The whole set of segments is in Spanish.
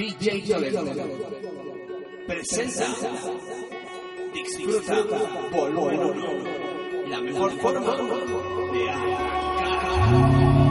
DJ Toledo presenta Disfruta Volumen la mejor forma de arrancar.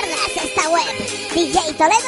pierdas esta web, djtoledo.es.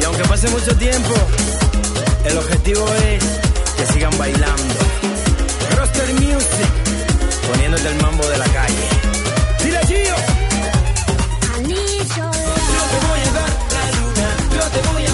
Y aunque pase mucho tiempo, el objetivo es que sigan bailando. Roster Music, poniéndote el mambo de la calle. ¡Dile Gio! Yo te voy a dar la luna, yo te voy a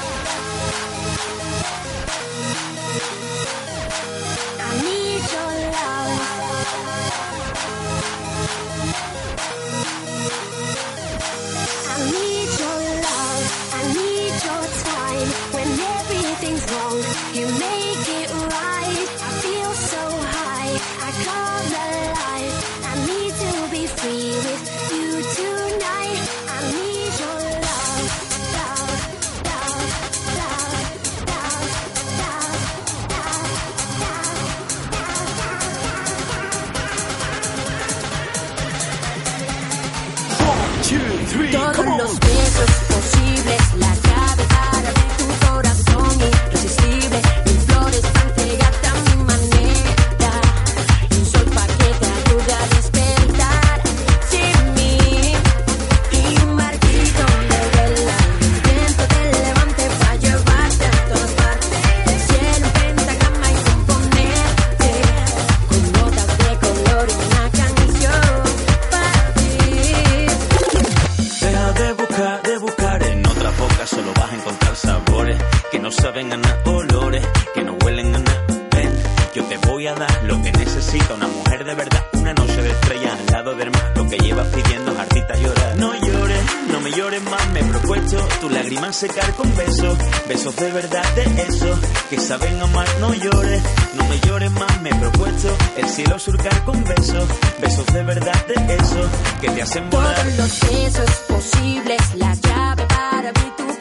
De verdad, una noche de estrellas al lado del mar, lo que llevas pidiendo hartita llorar. No llores, no me llores más, me he propuesto tu lágrima secar con besos, besos de verdad de esos que saben amar. No llores, no me llores más, me he propuesto el cielo surcar con besos, besos de verdad de esos que te hacen volar. Todos los besos posibles, la llave para abrir tu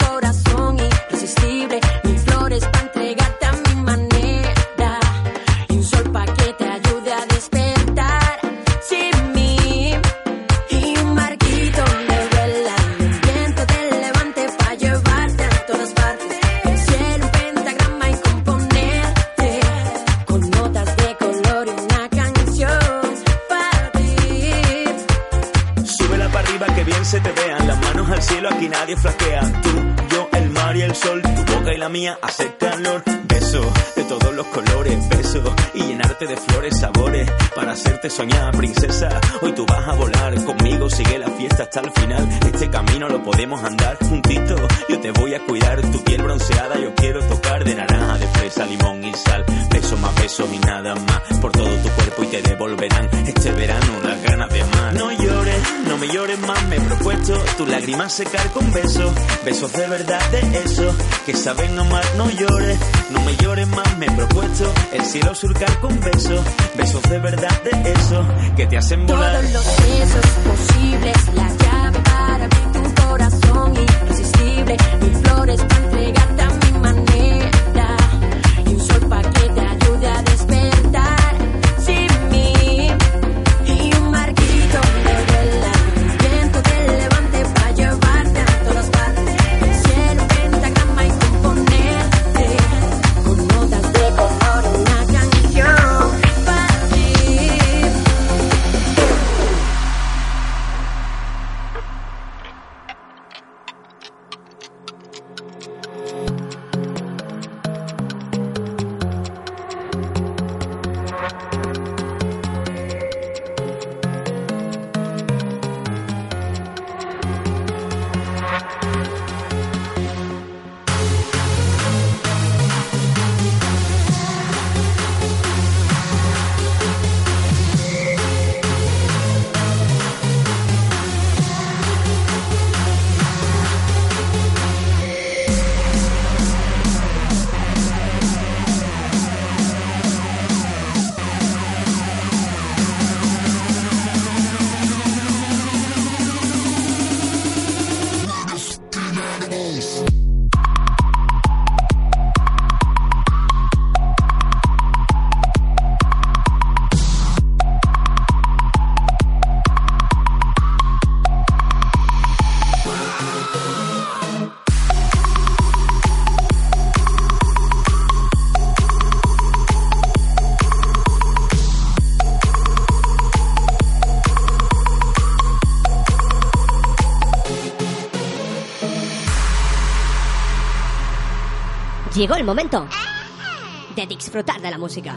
mía hace calor. Beso de todos los colores beso y llenarte de flores sabores. Para hacerte soñar princesa hoy tú vas a volar. Conmigo sigue la fiesta hasta el final. Este camino lo podemos andar juntito. Yo te voy a cuidar tu piel bronceada. Yo quiero tocar de naranja de fresa limón y sal. Beso más besos y nada más por todo tu cuerpo y te devolverán este verano las ganas de más no me llores más me he propuesto tu lágrima secar con besos besos de verdad de esos que saben amar no llores no me llores más me he propuesto el cielo surcar con besos besos de verdad de esos que te hacen volar Todos los besos posibles, la llave para abrir tu corazón irresistible. Mil flores para entregarte a Llegó el momento de disfrutar de la música.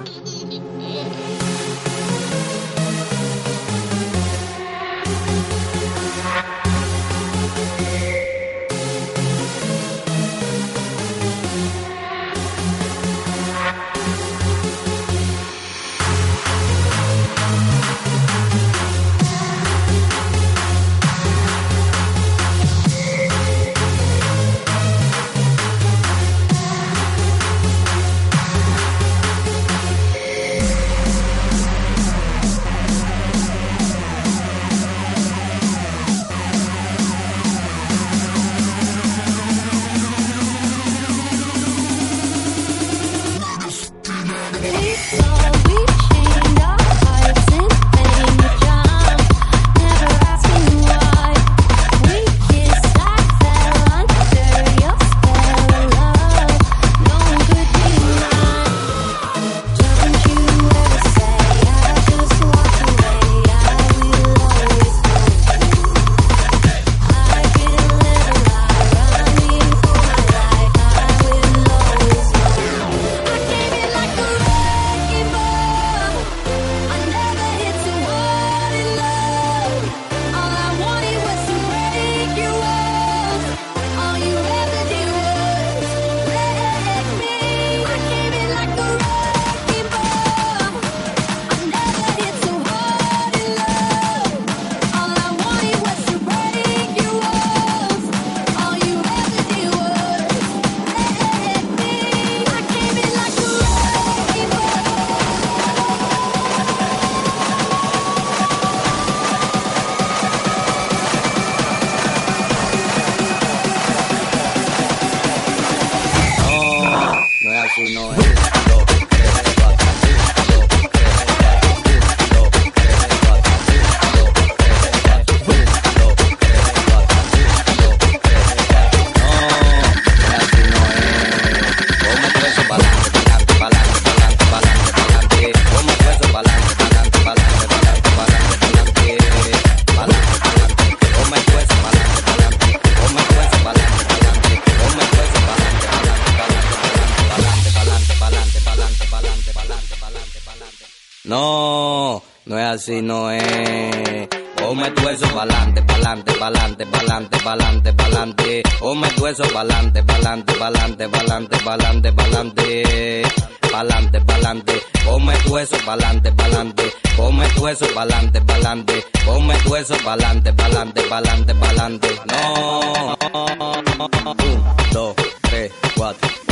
pa'lante, come tu eso pa'lante, pa'lante, come tu eso pa'lante, pa'lante, pa'lante, pa'lante. No, no, dos, tres, cuatro.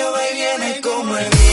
y viene como el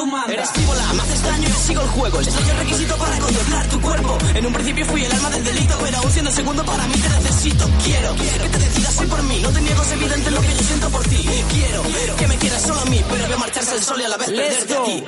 Eres frívola, me haces daño y sigo el juego. Esto es el requisito para contemplar tu cuerpo. En un principio fui el alma del delito, pero aún siendo segundo para mí te necesito. Quiero, que te decidas hoy por mí. No te niego, es evidente lo que yo siento por ti. Quiero, que me quieras solo a mí, pero veo marcharse el sol y a la vez perderte a ti.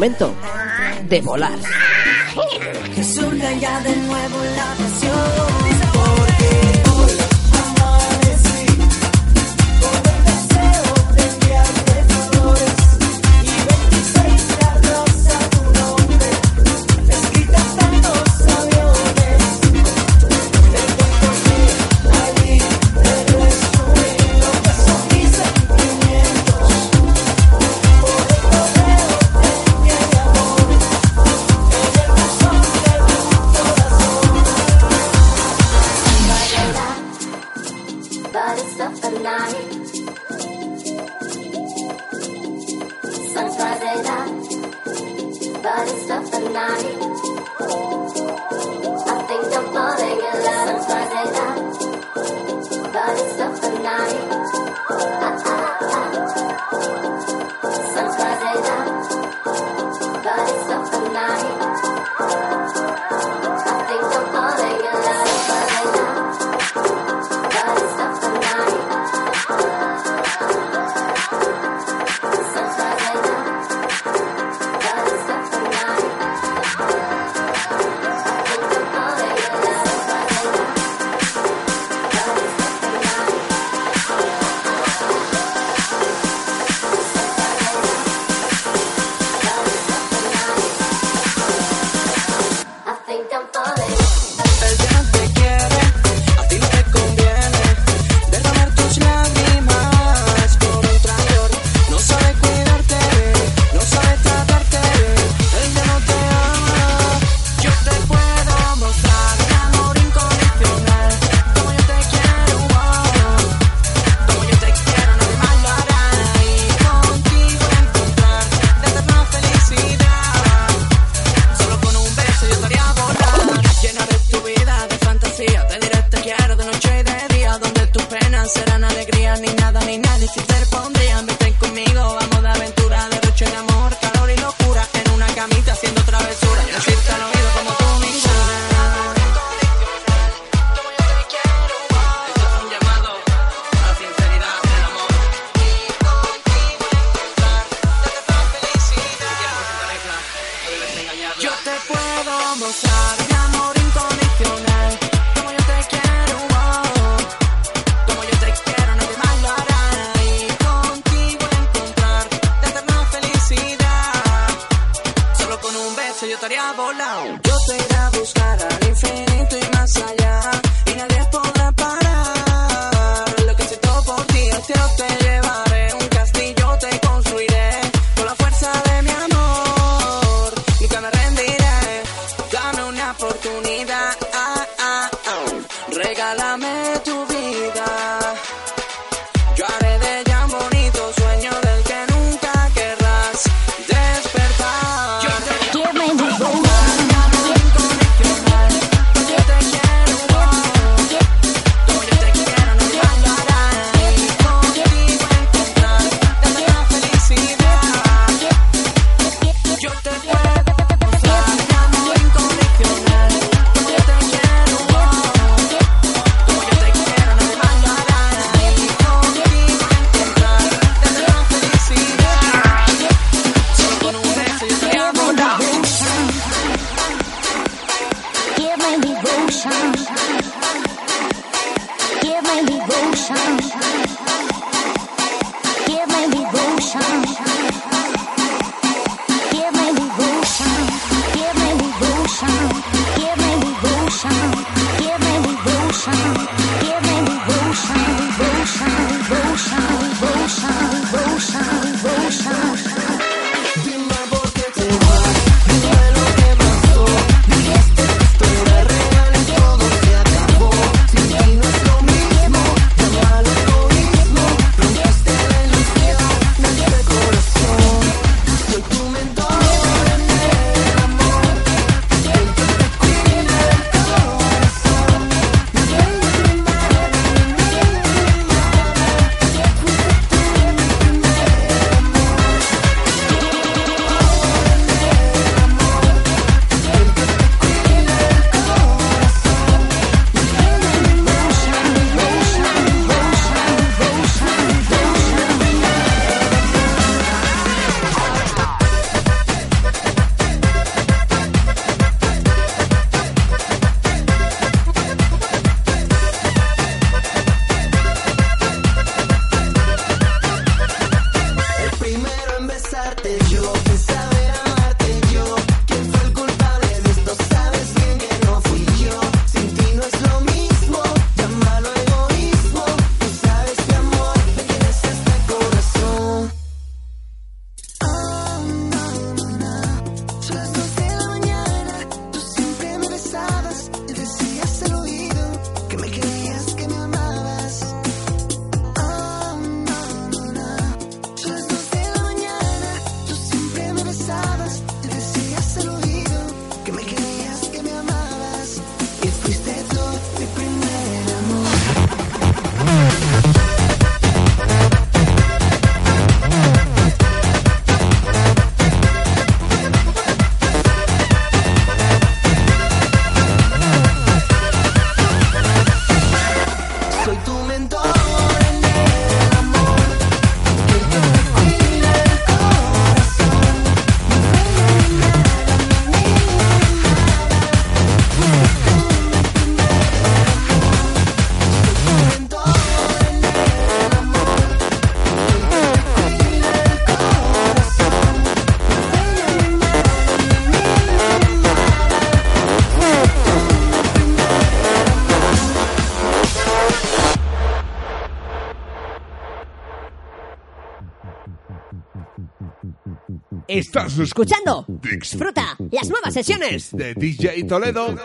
Momento de volar. outside. Estás escuchando Disfruta las nuevas sesiones de DJ Toledo.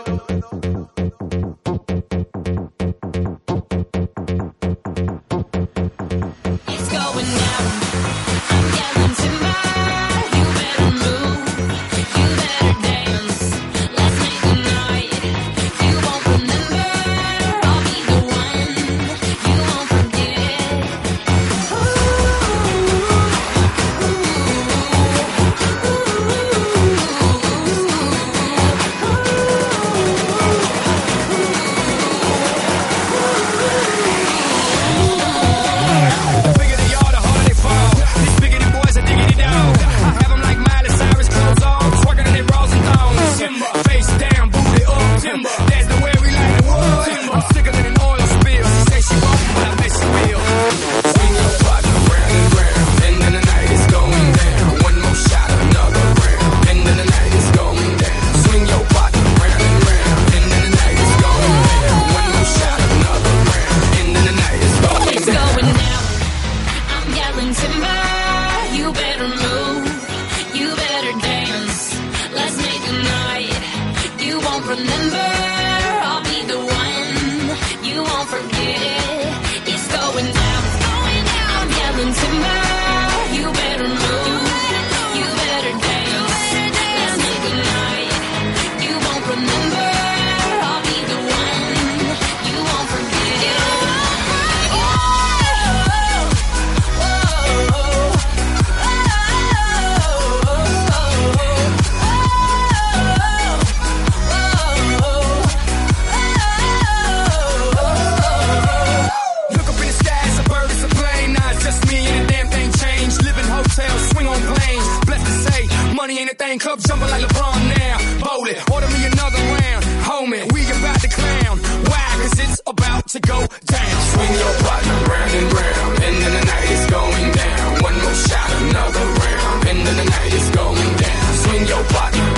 up jumping like LeBron now. Bowl it, order me another round. Homie, we about to clown. Why? Cause it's about to go down. Swing your partner round and round. End of the night is going down. One more shot, another round. End of the night is going down. Swing your partner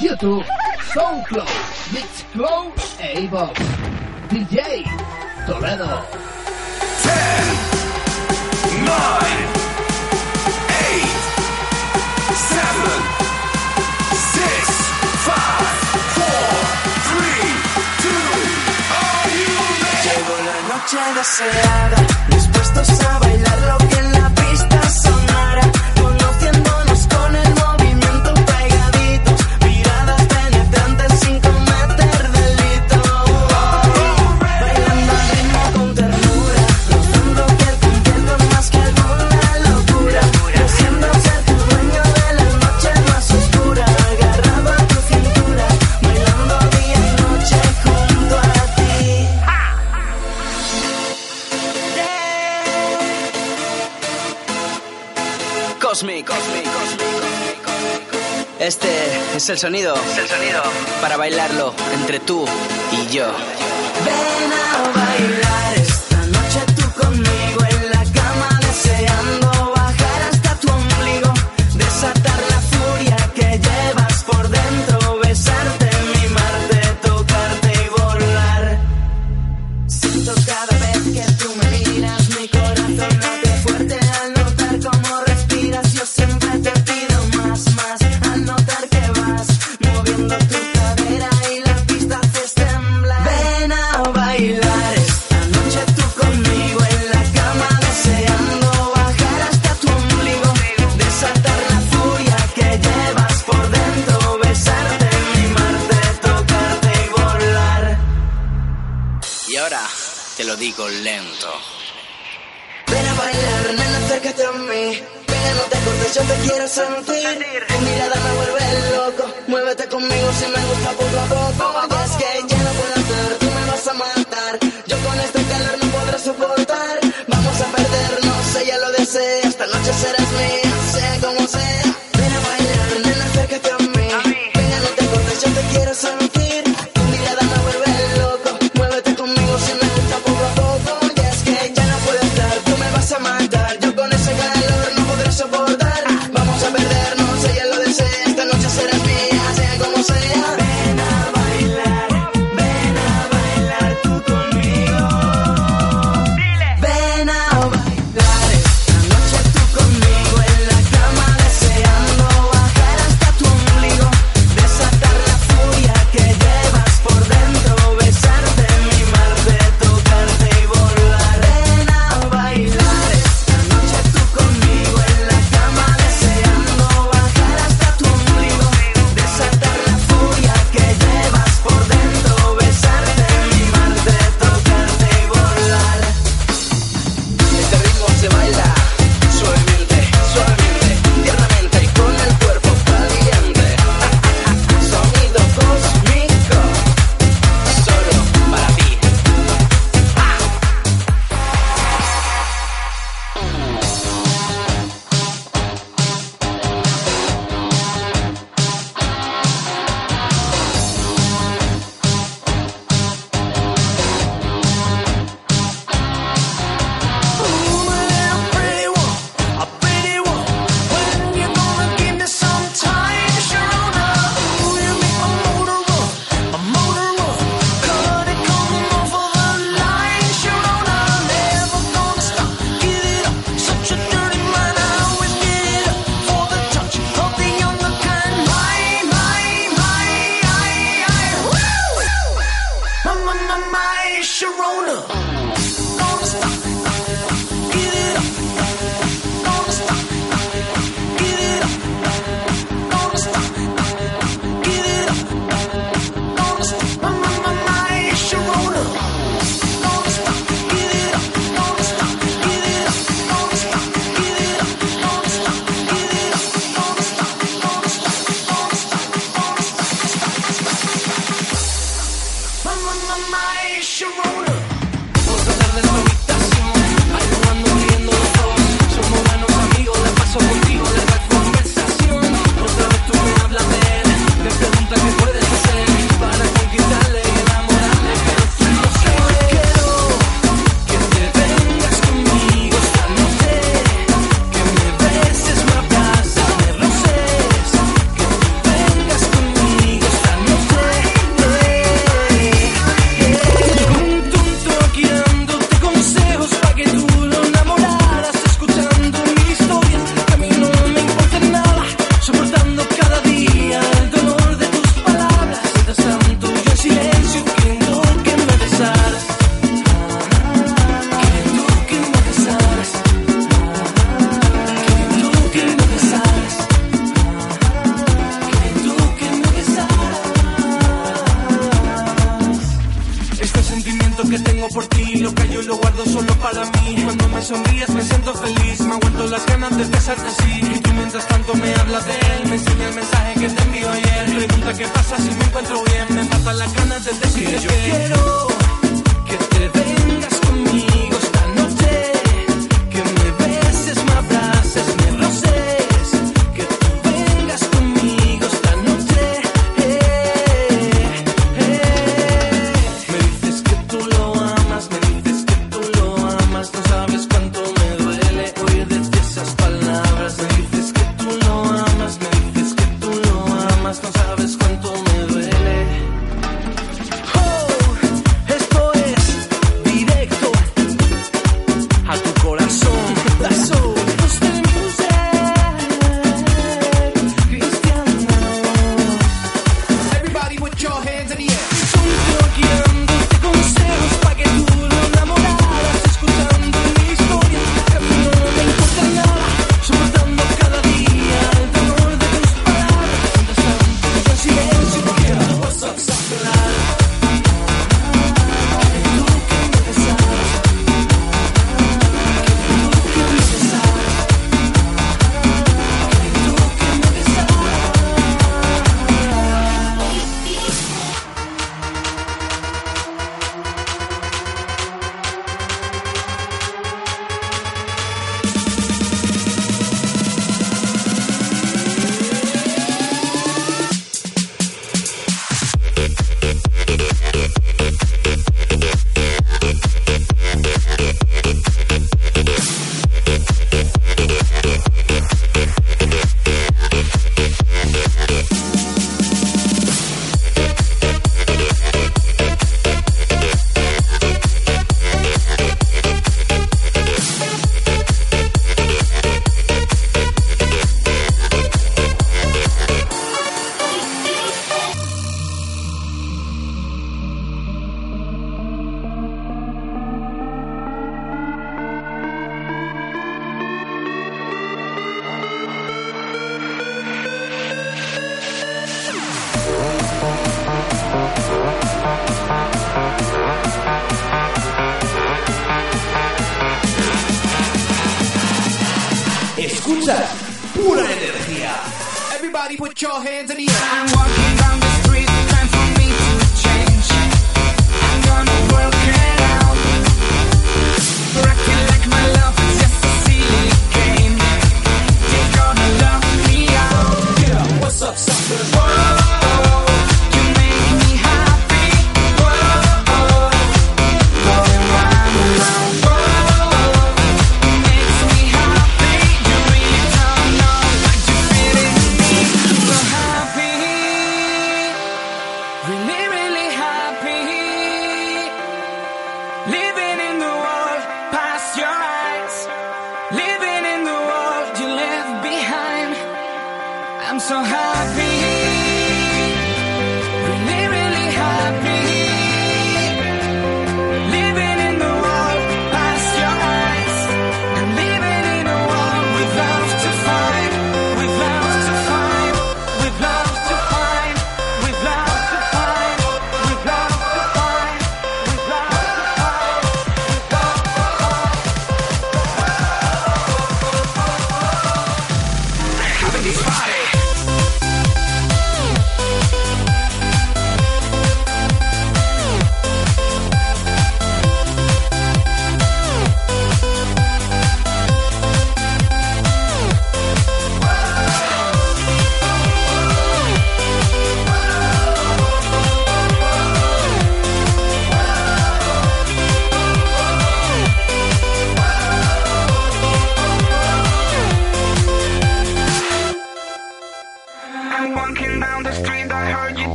YouTube, SoundCloud, Mixcloud e iVoox. DJ Toledo. 10, 9, la noche deseada, dispuestos a bailar lo que Cosmic. Este es el sonido. Es el sonido. Para bailarlo entre tú y yo. Ven a bailar.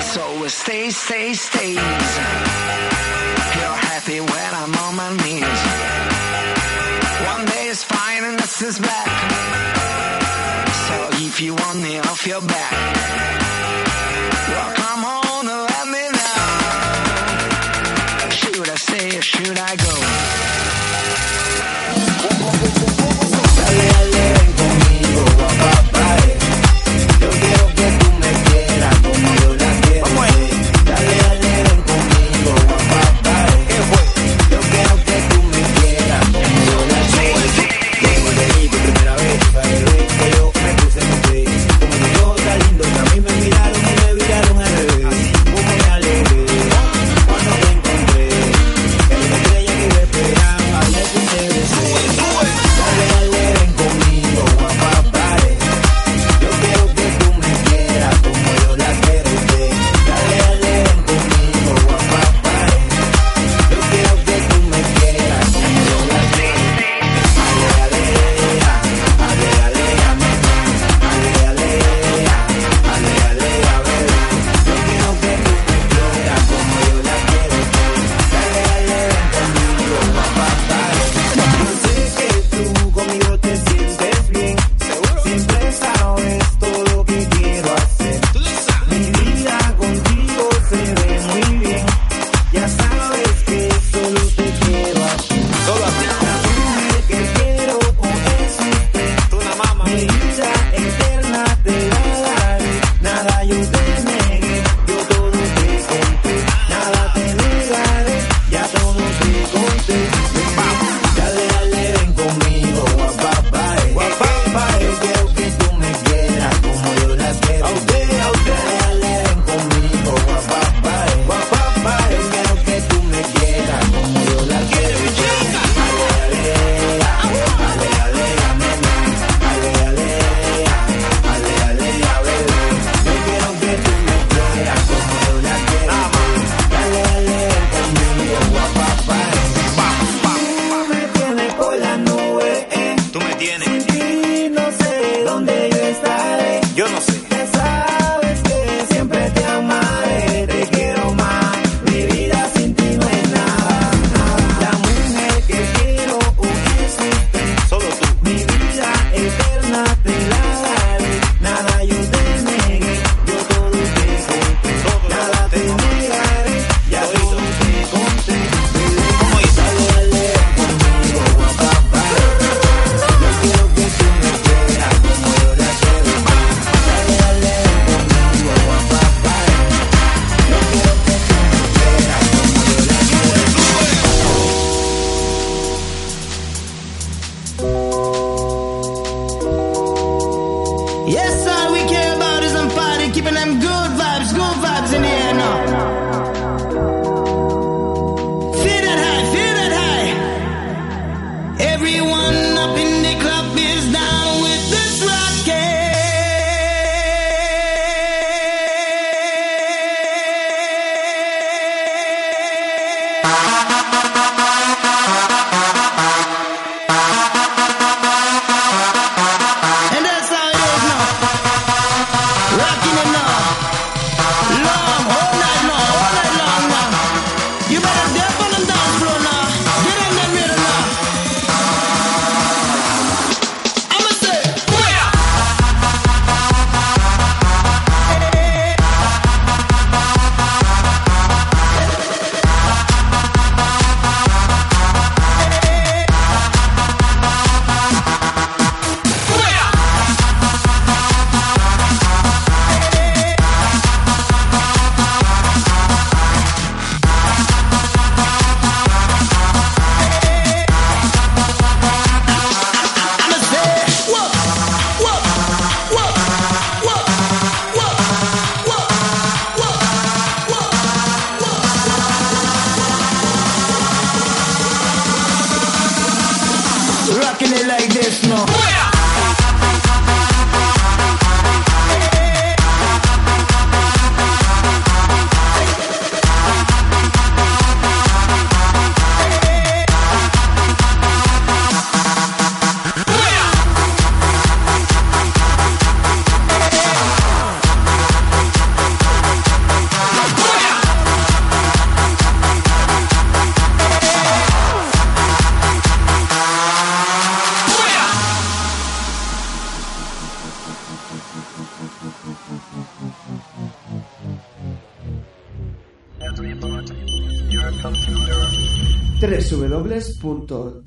So stay, stay, stays. You're happy when I'm on my knees. One day is fine and this is back. So if you want me off your back, well come on and let me know. Should I stay or should I go?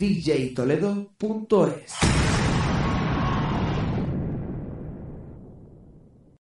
djtoledo.es